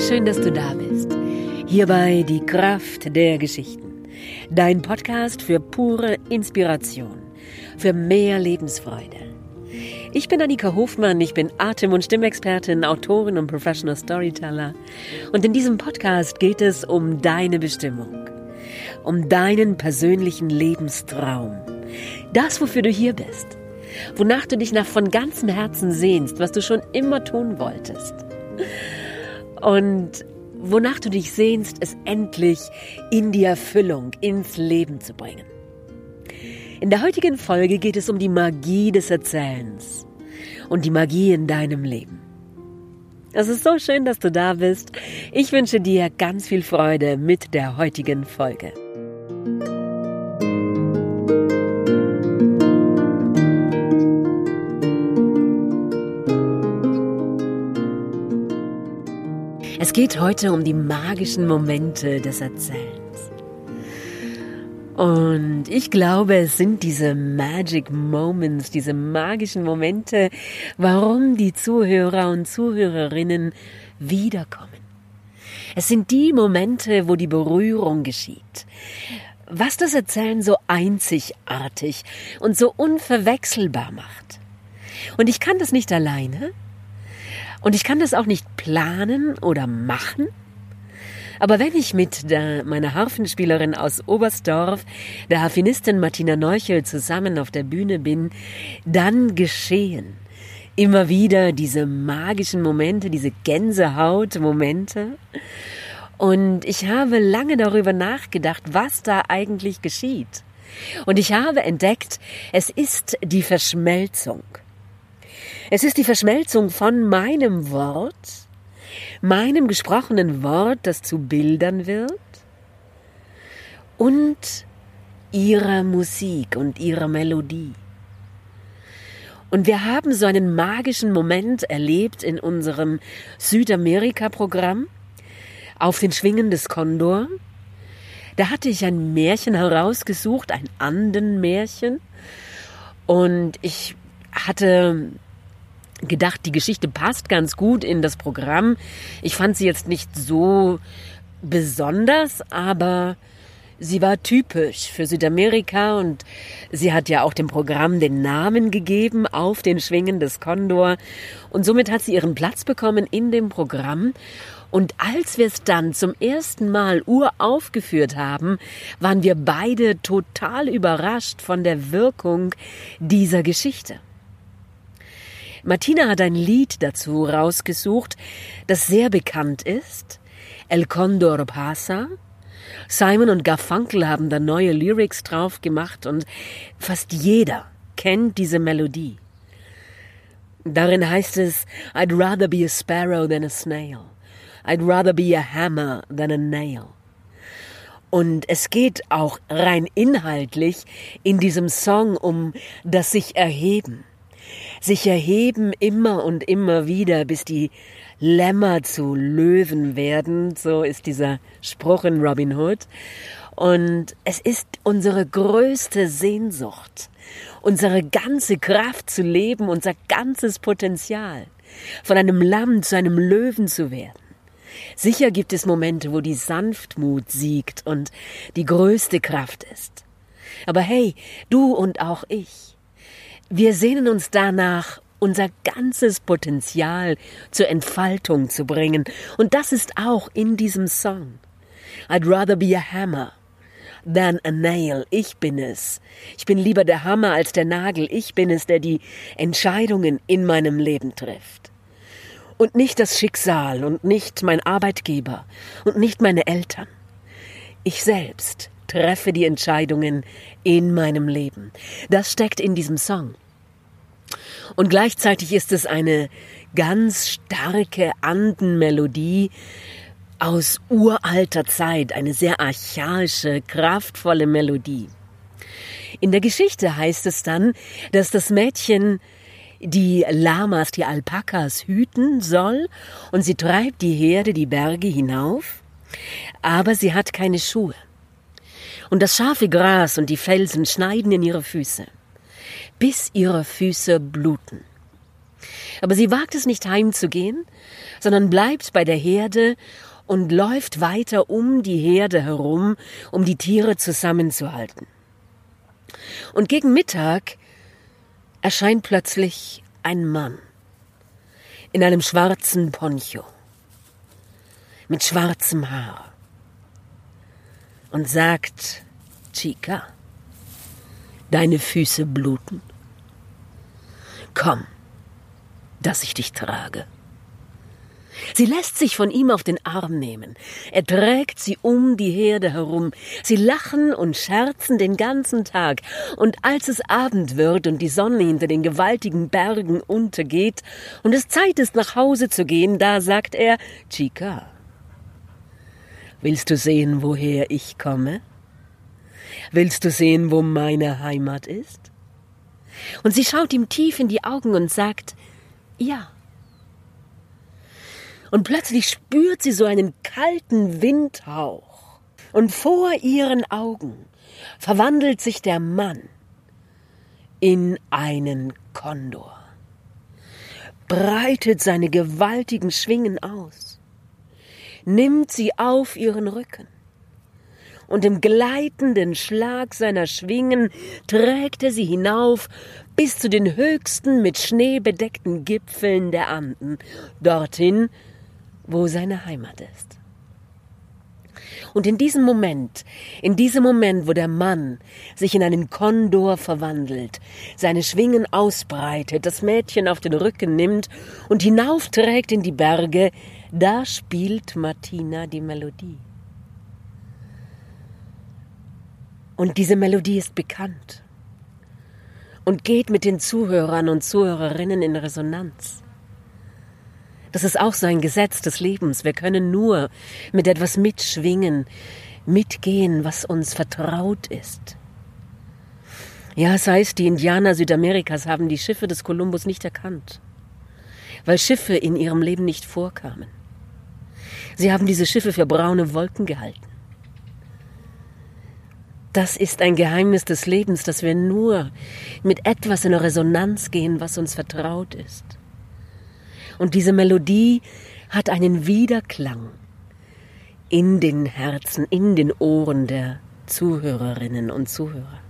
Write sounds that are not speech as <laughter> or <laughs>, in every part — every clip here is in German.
schön, dass du da bist. Hierbei die Kraft der Geschichten. Dein Podcast für pure Inspiration, für mehr Lebensfreude. Ich bin Annika Hofmann, ich bin Atem- und Stimmexpertin, Autorin und Professional Storyteller. Und in diesem Podcast geht es um deine Bestimmung, um deinen persönlichen Lebenstraum. Das, wofür du hier bist, wonach du dich nach von ganzem Herzen sehnst, was du schon immer tun wolltest und wonach du dich sehnst, es endlich in die Erfüllung, ins Leben zu bringen. In der heutigen Folge geht es um die Magie des Erzählens und die Magie in deinem Leben. Es ist so schön, dass du da bist. Ich wünsche dir ganz viel Freude mit der heutigen Folge. Es geht heute um die magischen Momente des Erzählens. Und ich glaube, es sind diese Magic Moments, diese magischen Momente, warum die Zuhörer und Zuhörerinnen wiederkommen. Es sind die Momente, wo die Berührung geschieht. Was das Erzählen so einzigartig und so unverwechselbar macht. Und ich kann das nicht alleine. Und ich kann das auch nicht planen oder machen. Aber wenn ich mit der, meiner Harfenspielerin aus Oberstdorf, der Harfenistin Martina Neuchel, zusammen auf der Bühne bin, dann geschehen immer wieder diese magischen Momente, diese Gänsehaut-Momente. Und ich habe lange darüber nachgedacht, was da eigentlich geschieht. Und ich habe entdeckt, es ist die Verschmelzung. Es ist die Verschmelzung von meinem Wort, meinem gesprochenen Wort, das zu Bildern wird, und ihrer Musik und ihrer Melodie. Und wir haben so einen magischen Moment erlebt in unserem Südamerika-Programm auf den Schwingen des Kondor. Da hatte ich ein Märchen herausgesucht, ein Andenmärchen. Und ich hatte gedacht, die Geschichte passt ganz gut in das Programm. Ich fand sie jetzt nicht so besonders, aber sie war typisch für Südamerika und sie hat ja auch dem Programm den Namen gegeben auf den Schwingen des Kondor und somit hat sie ihren Platz bekommen in dem Programm. Und als wir es dann zum ersten Mal uraufgeführt haben, waren wir beide total überrascht von der Wirkung dieser Geschichte. Martina hat ein Lied dazu rausgesucht, das sehr bekannt ist. El Condor Pasa. Simon und Garfunkel haben da neue Lyrics drauf gemacht und fast jeder kennt diese Melodie. Darin heißt es, I'd rather be a sparrow than a snail. I'd rather be a hammer than a nail. Und es geht auch rein inhaltlich in diesem Song um das sich erheben sich erheben immer und immer wieder, bis die Lämmer zu Löwen werden. So ist dieser Spruch in Robin Hood. Und es ist unsere größte Sehnsucht, unsere ganze Kraft zu leben, unser ganzes Potenzial, von einem Lamm zu einem Löwen zu werden. Sicher gibt es Momente, wo die Sanftmut siegt und die größte Kraft ist. Aber hey, du und auch ich, wir sehnen uns danach, unser ganzes Potenzial zur Entfaltung zu bringen. Und das ist auch in diesem Song. I'd rather be a hammer than a nail. Ich bin es. Ich bin lieber der Hammer als der Nagel. Ich bin es, der die Entscheidungen in meinem Leben trifft. Und nicht das Schicksal und nicht mein Arbeitgeber und nicht meine Eltern. Ich selbst treffe die Entscheidungen in meinem Leben. Das steckt in diesem Song. Und gleichzeitig ist es eine ganz starke Andenmelodie aus uralter Zeit, eine sehr archaische, kraftvolle Melodie. In der Geschichte heißt es dann, dass das Mädchen die Lamas, die Alpakas hüten soll und sie treibt die Herde die Berge hinauf, aber sie hat keine Schuhe. Und das scharfe Gras und die Felsen schneiden in ihre Füße bis ihre Füße bluten. Aber sie wagt es nicht heimzugehen, sondern bleibt bei der Herde und läuft weiter um die Herde herum, um die Tiere zusammenzuhalten. Und gegen Mittag erscheint plötzlich ein Mann in einem schwarzen Poncho mit schwarzem Haar und sagt, Chica, deine Füße bluten. Komm, dass ich dich trage. Sie lässt sich von ihm auf den Arm nehmen. Er trägt sie um die Herde herum. Sie lachen und scherzen den ganzen Tag. Und als es Abend wird und die Sonne hinter den gewaltigen Bergen untergeht und es Zeit ist, nach Hause zu gehen, da sagt er, Chica, willst du sehen, woher ich komme? Willst du sehen, wo meine Heimat ist? Und sie schaut ihm tief in die Augen und sagt, ja und plötzlich spürt sie so einen kalten Windhauch. Und vor ihren Augen verwandelt sich der Mann in einen Kondor, breitet seine gewaltigen Schwingen aus, nimmt sie auf ihren Rücken und im gleitenden Schlag seiner Schwingen trägt er sie hinauf bis zu den höchsten mit Schnee bedeckten Gipfeln der Anden, dorthin, wo seine Heimat ist. Und in diesem Moment, in diesem Moment, wo der Mann sich in einen Kondor verwandelt, seine Schwingen ausbreitet, das Mädchen auf den Rücken nimmt und hinaufträgt in die Berge, da spielt Martina die Melodie. Und diese Melodie ist bekannt und geht mit den Zuhörern und Zuhörerinnen in Resonanz. Das ist auch so ein Gesetz des Lebens. Wir können nur mit etwas mitschwingen, mitgehen, was uns vertraut ist. Ja, es heißt, die Indianer Südamerikas haben die Schiffe des Kolumbus nicht erkannt, weil Schiffe in ihrem Leben nicht vorkamen. Sie haben diese Schiffe für braune Wolken gehalten. Das ist ein Geheimnis des Lebens, dass wir nur mit etwas in Resonanz gehen, was uns vertraut ist. Und diese Melodie hat einen Widerklang in den Herzen, in den Ohren der Zuhörerinnen und Zuhörer.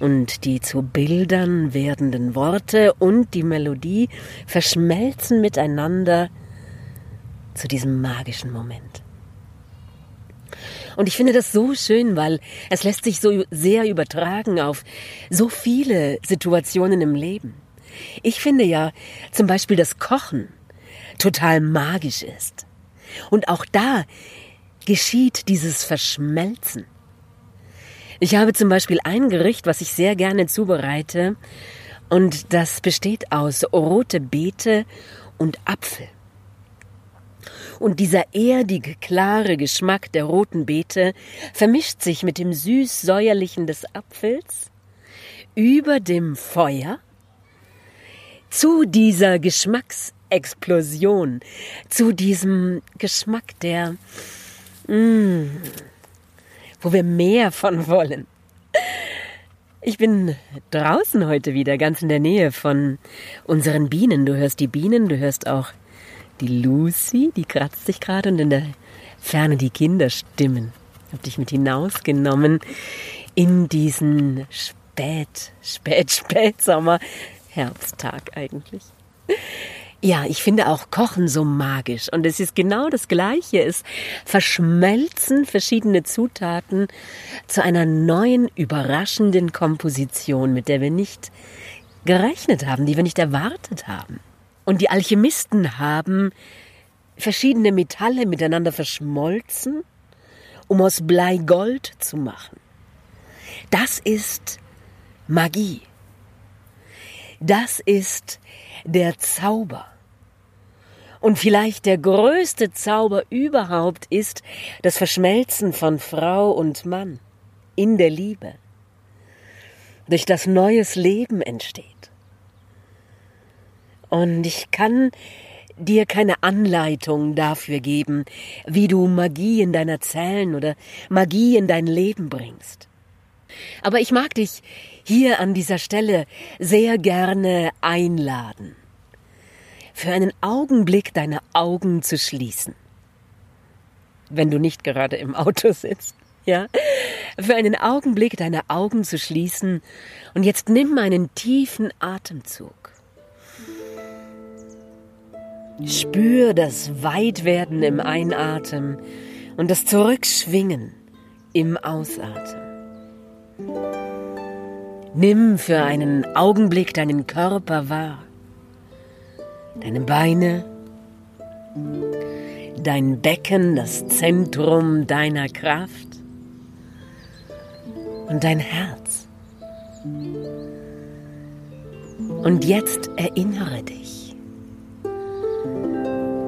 Und die zu Bildern werdenden Worte und die Melodie verschmelzen miteinander zu diesem magischen Moment. Und ich finde das so schön, weil es lässt sich so sehr übertragen auf so viele Situationen im Leben. Ich finde ja zum Beispiel das Kochen total magisch ist. Und auch da geschieht dieses Verschmelzen. Ich habe zum Beispiel ein Gericht, was ich sehr gerne zubereite, und das besteht aus rote Beete und Apfel. Und dieser erdige, klare Geschmack der roten Beete vermischt sich mit dem süß-säuerlichen des Apfels über dem Feuer zu dieser Geschmacksexplosion, zu diesem Geschmack, der, mm, wo wir mehr von <laughs> wollen. Ich bin draußen heute wieder, ganz in der Nähe von unseren Bienen. Du hörst die Bienen, du hörst auch die Lucy, die kratzt sich gerade und in der Ferne die Kinderstimmen. Ich habe dich mit hinausgenommen in diesen Spät, Spät, Spätsommer. Herbsttag eigentlich. Ja, ich finde auch Kochen so magisch. Und es ist genau das Gleiche. Es verschmelzen verschiedene Zutaten zu einer neuen, überraschenden Komposition, mit der wir nicht gerechnet haben, die wir nicht erwartet haben. Und die Alchemisten haben verschiedene Metalle miteinander verschmolzen, um aus Blei Gold zu machen. Das ist Magie. Das ist der Zauber. Und vielleicht der größte Zauber überhaupt ist das Verschmelzen von Frau und Mann in der Liebe, durch das neues Leben entsteht. Und ich kann dir keine Anleitung dafür geben, wie du Magie in deiner Zellen oder Magie in dein Leben bringst. Aber ich mag dich hier an dieser Stelle sehr gerne einladen, für einen Augenblick deine Augen zu schließen. Wenn du nicht gerade im Auto sitzt, ja? Für einen Augenblick deine Augen zu schließen und jetzt nimm einen tiefen Atemzug. Spür das Weitwerden im Einatmen und das Zurückschwingen im Ausatmen. Nimm für einen Augenblick deinen Körper wahr, deine Beine, dein Becken, das Zentrum deiner Kraft und dein Herz. Und jetzt erinnere dich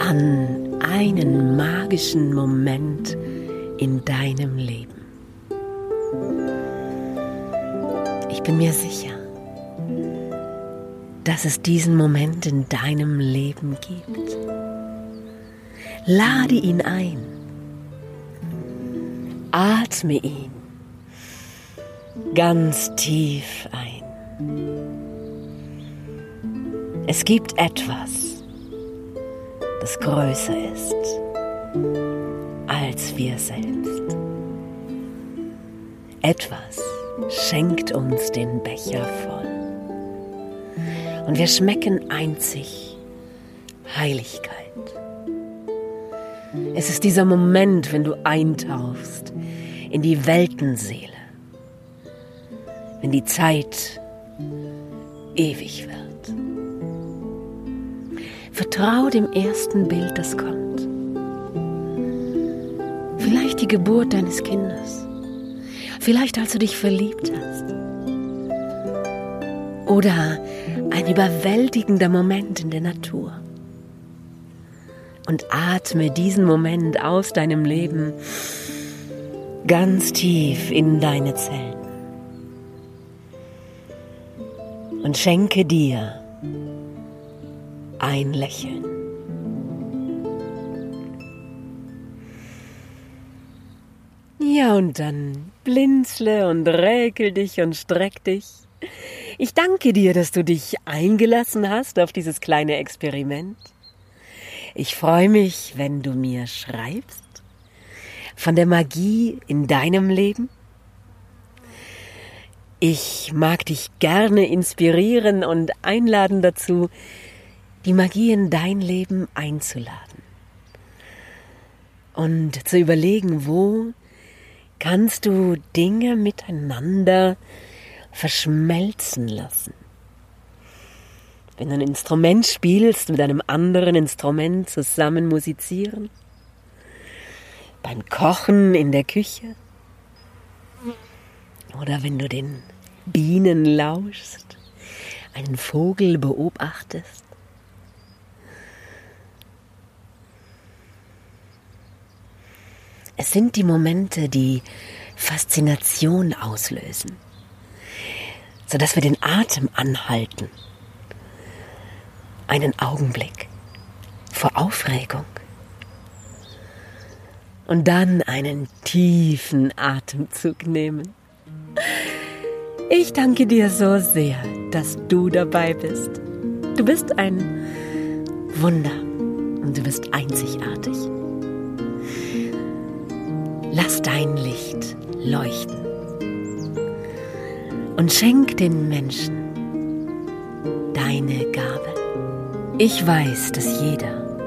an einen magischen Moment in deinem Leben. Bin mir sicher, dass es diesen Moment in deinem Leben gibt. Lade ihn ein. Atme ihn ganz tief ein. Es gibt etwas, das größer ist als wir selbst. Etwas schenkt uns den Becher voll. Und wir schmecken einzig Heiligkeit. Es ist dieser Moment, wenn du eintauchst in die Weltenseele, wenn die Zeit ewig wird. Vertrau dem ersten Bild, das kommt. Vielleicht die Geburt deines Kindes. Vielleicht als du dich verliebt hast. Oder ein überwältigender Moment in der Natur. Und atme diesen Moment aus deinem Leben ganz tief in deine Zellen. Und schenke dir ein Lächeln. Ja, und dann blinzle und räkel dich und streck dich. Ich danke dir, dass du dich eingelassen hast auf dieses kleine Experiment. Ich freue mich, wenn du mir schreibst von der Magie in deinem Leben. Ich mag dich gerne inspirieren und einladen dazu, die Magie in dein Leben einzuladen. Und zu überlegen, wo kannst du Dinge miteinander verschmelzen lassen. Wenn du ein Instrument spielst, mit einem anderen Instrument zusammen musizieren, beim Kochen in der Küche oder wenn du den Bienen lauschst, einen Vogel beobachtest. Es sind die Momente, die Faszination auslösen, sodass wir den Atem anhalten. Einen Augenblick vor Aufregung. Und dann einen tiefen Atemzug nehmen. Ich danke dir so sehr, dass du dabei bist. Du bist ein Wunder und du bist einzigartig. Lass dein Licht leuchten und schenk den Menschen deine Gabe. Ich weiß, dass jeder,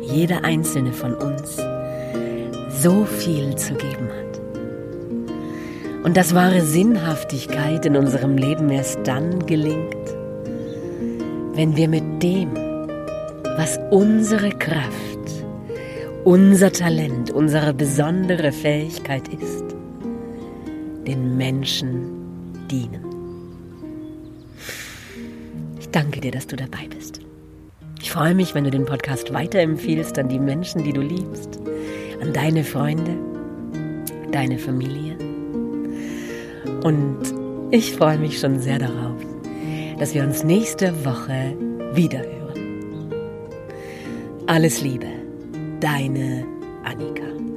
jeder einzelne von uns so viel zu geben hat. Und dass wahre Sinnhaftigkeit in unserem Leben erst dann gelingt, wenn wir mit dem, was unsere Kraft unser Talent, unsere besondere Fähigkeit ist, den Menschen dienen. Ich danke dir, dass du dabei bist. Ich freue mich, wenn du den Podcast weiterempfiehlst an die Menschen, die du liebst, an deine Freunde, deine Familie. Und ich freue mich schon sehr darauf, dass wir uns nächste Woche wiederhören. Alles Liebe deine Annika.